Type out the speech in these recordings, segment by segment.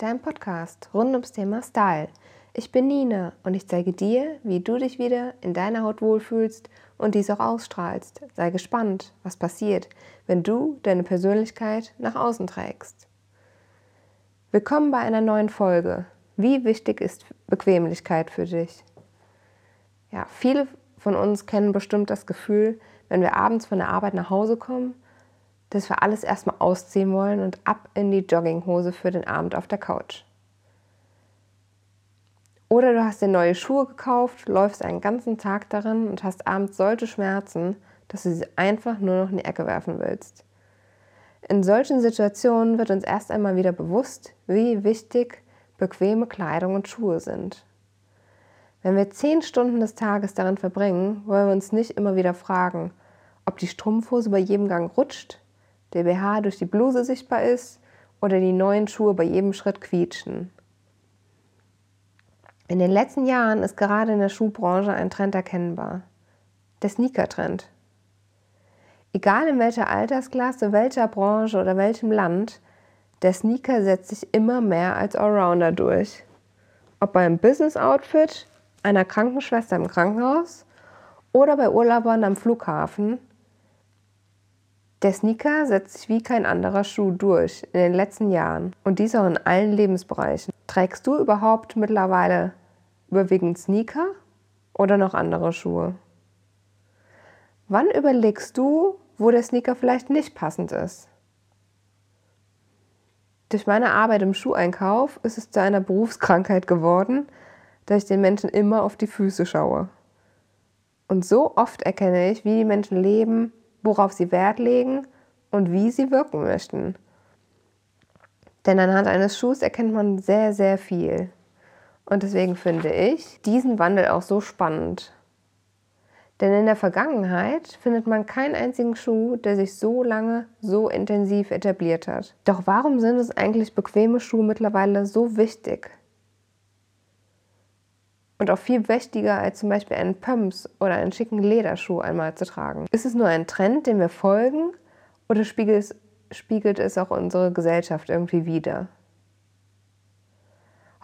Everything Style, dein Podcast rund ums Thema Style. Ich bin Nina und ich zeige dir, wie du dich wieder in deiner Haut wohlfühlst und dies auch ausstrahlst. Sei gespannt, was passiert, wenn du deine Persönlichkeit nach außen trägst. Willkommen bei einer neuen Folge. Wie wichtig ist Bequemlichkeit für dich? Ja, viele von uns kennen bestimmt das Gefühl, wenn wir abends von der Arbeit nach Hause kommen dass wir alles erstmal ausziehen wollen und ab in die Jogginghose für den Abend auf der Couch. Oder du hast dir neue Schuhe gekauft, läufst einen ganzen Tag darin und hast abends solche Schmerzen, dass du sie einfach nur noch in die Ecke werfen willst. In solchen Situationen wird uns erst einmal wieder bewusst, wie wichtig bequeme Kleidung und Schuhe sind. Wenn wir zehn Stunden des Tages darin verbringen, wollen wir uns nicht immer wieder fragen, ob die Strumpfhose bei jedem Gang rutscht der BH durch die Bluse sichtbar ist oder die neuen Schuhe bei jedem Schritt quietschen. In den letzten Jahren ist gerade in der Schuhbranche ein Trend erkennbar. Der Sneaker-Trend. Egal in welcher Altersklasse, welcher Branche oder welchem Land, der Sneaker setzt sich immer mehr als Allrounder durch. Ob beim Business-Outfit, einer Krankenschwester im Krankenhaus oder bei Urlaubern am Flughafen der Sneaker setzt sich wie kein anderer Schuh durch in den letzten Jahren und dies auch in allen Lebensbereichen. Trägst du überhaupt mittlerweile überwiegend Sneaker oder noch andere Schuhe? Wann überlegst du, wo der Sneaker vielleicht nicht passend ist? Durch meine Arbeit im Schuheinkauf ist es zu einer Berufskrankheit geworden, dass ich den Menschen immer auf die Füße schaue. Und so oft erkenne ich, wie die Menschen leben, worauf sie Wert legen und wie sie wirken möchten. Denn anhand eines Schuhs erkennt man sehr, sehr viel. Und deswegen finde ich diesen Wandel auch so spannend. Denn in der Vergangenheit findet man keinen einzigen Schuh, der sich so lange, so intensiv etabliert hat. Doch warum sind es eigentlich bequeme Schuhe mittlerweile so wichtig? Und auch viel wichtiger als zum Beispiel einen Pumps oder einen schicken Lederschuh einmal zu tragen. Ist es nur ein Trend, dem wir folgen oder spiegelt es, spiegelt es auch unsere Gesellschaft irgendwie wider?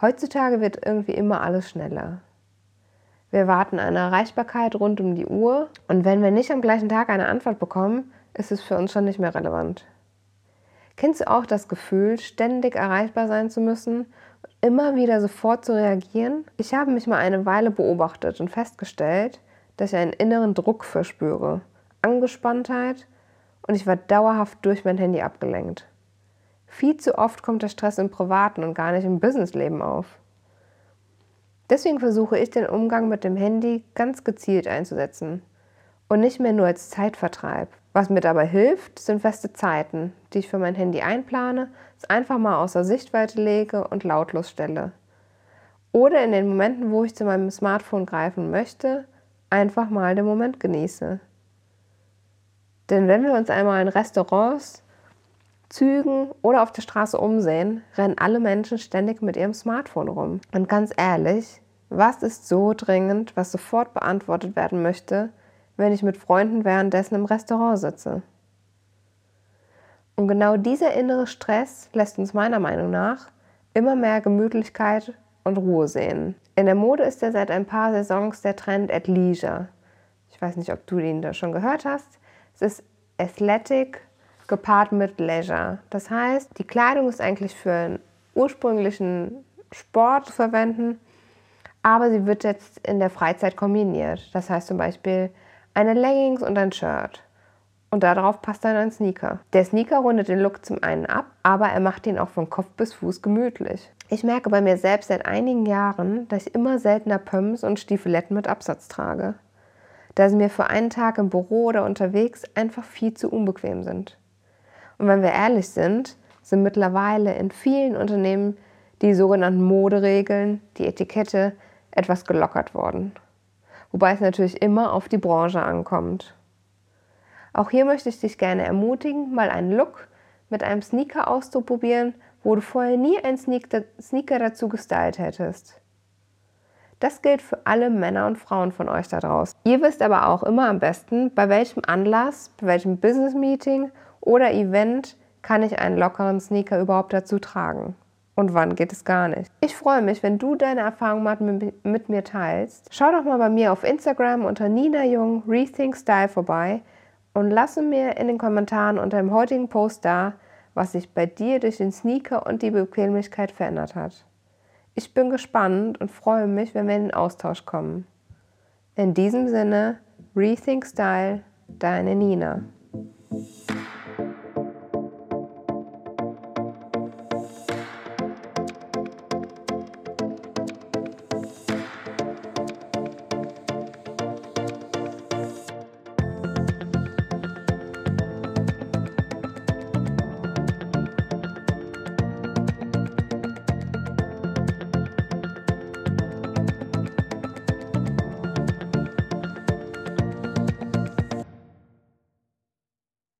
Heutzutage wird irgendwie immer alles schneller. Wir erwarten eine Erreichbarkeit rund um die Uhr und wenn wir nicht am gleichen Tag eine Antwort bekommen, ist es für uns schon nicht mehr relevant. Kennst du auch das Gefühl, ständig erreichbar sein zu müssen immer wieder sofort zu reagieren? Ich habe mich mal eine Weile beobachtet und festgestellt, dass ich einen inneren Druck verspüre, Angespanntheit und ich war dauerhaft durch mein Handy abgelenkt. Viel zu oft kommt der Stress im privaten und gar nicht im Businessleben auf. Deswegen versuche ich den Umgang mit dem Handy ganz gezielt einzusetzen und nicht mehr nur als Zeitvertreib. Was mir dabei hilft, sind feste Zeiten, die ich für mein Handy einplane, es einfach mal außer Sichtweite lege und lautlos stelle. Oder in den Momenten, wo ich zu meinem Smartphone greifen möchte, einfach mal den Moment genieße. Denn wenn wir uns einmal in Restaurants, Zügen oder auf der Straße umsehen, rennen alle Menschen ständig mit ihrem Smartphone rum. Und ganz ehrlich, was ist so dringend, was sofort beantwortet werden möchte, wenn ich mit Freunden währenddessen im Restaurant sitze. Und genau dieser innere Stress lässt uns meiner Meinung nach immer mehr Gemütlichkeit und Ruhe sehen. In der Mode ist ja seit ein paar Saisons der Trend at Leisure. Ich weiß nicht, ob du ihn da schon gehört hast. Es ist Athletic gepaart mit Leisure. Das heißt, die Kleidung ist eigentlich für einen ursprünglichen Sport zu verwenden, aber sie wird jetzt in der Freizeit kombiniert. Das heißt zum Beispiel eine Leggings und ein Shirt. Und darauf passt dann ein Sneaker. Der Sneaker rundet den Look zum einen ab, aber er macht ihn auch von Kopf bis Fuß gemütlich. Ich merke bei mir selbst seit einigen Jahren, dass ich immer seltener Pumps und Stiefeletten mit Absatz trage. Da sie mir für einen Tag im Büro oder unterwegs einfach viel zu unbequem sind. Und wenn wir ehrlich sind, sind mittlerweile in vielen Unternehmen die sogenannten Moderegeln, die Etikette, etwas gelockert worden wobei es natürlich immer auf die Branche ankommt. Auch hier möchte ich dich gerne ermutigen, mal einen Look mit einem Sneaker auszuprobieren, wo du vorher nie einen Sneaker dazu gestylt hättest. Das gilt für alle Männer und Frauen von euch da draußen. Ihr wisst aber auch immer am besten, bei welchem Anlass, bei welchem Business Meeting oder Event kann ich einen lockeren Sneaker überhaupt dazu tragen? Und wann geht es gar nicht? Ich freue mich, wenn du deine Erfahrungen mit mir teilst. Schau doch mal bei mir auf Instagram unter Nina Jung Rethink Style vorbei und lasse mir in den Kommentaren unter dem heutigen Post da, was sich bei dir durch den Sneaker und die Bequemlichkeit verändert hat. Ich bin gespannt und freue mich, wenn wir in den Austausch kommen. In diesem Sinne, Rethink Style, deine Nina.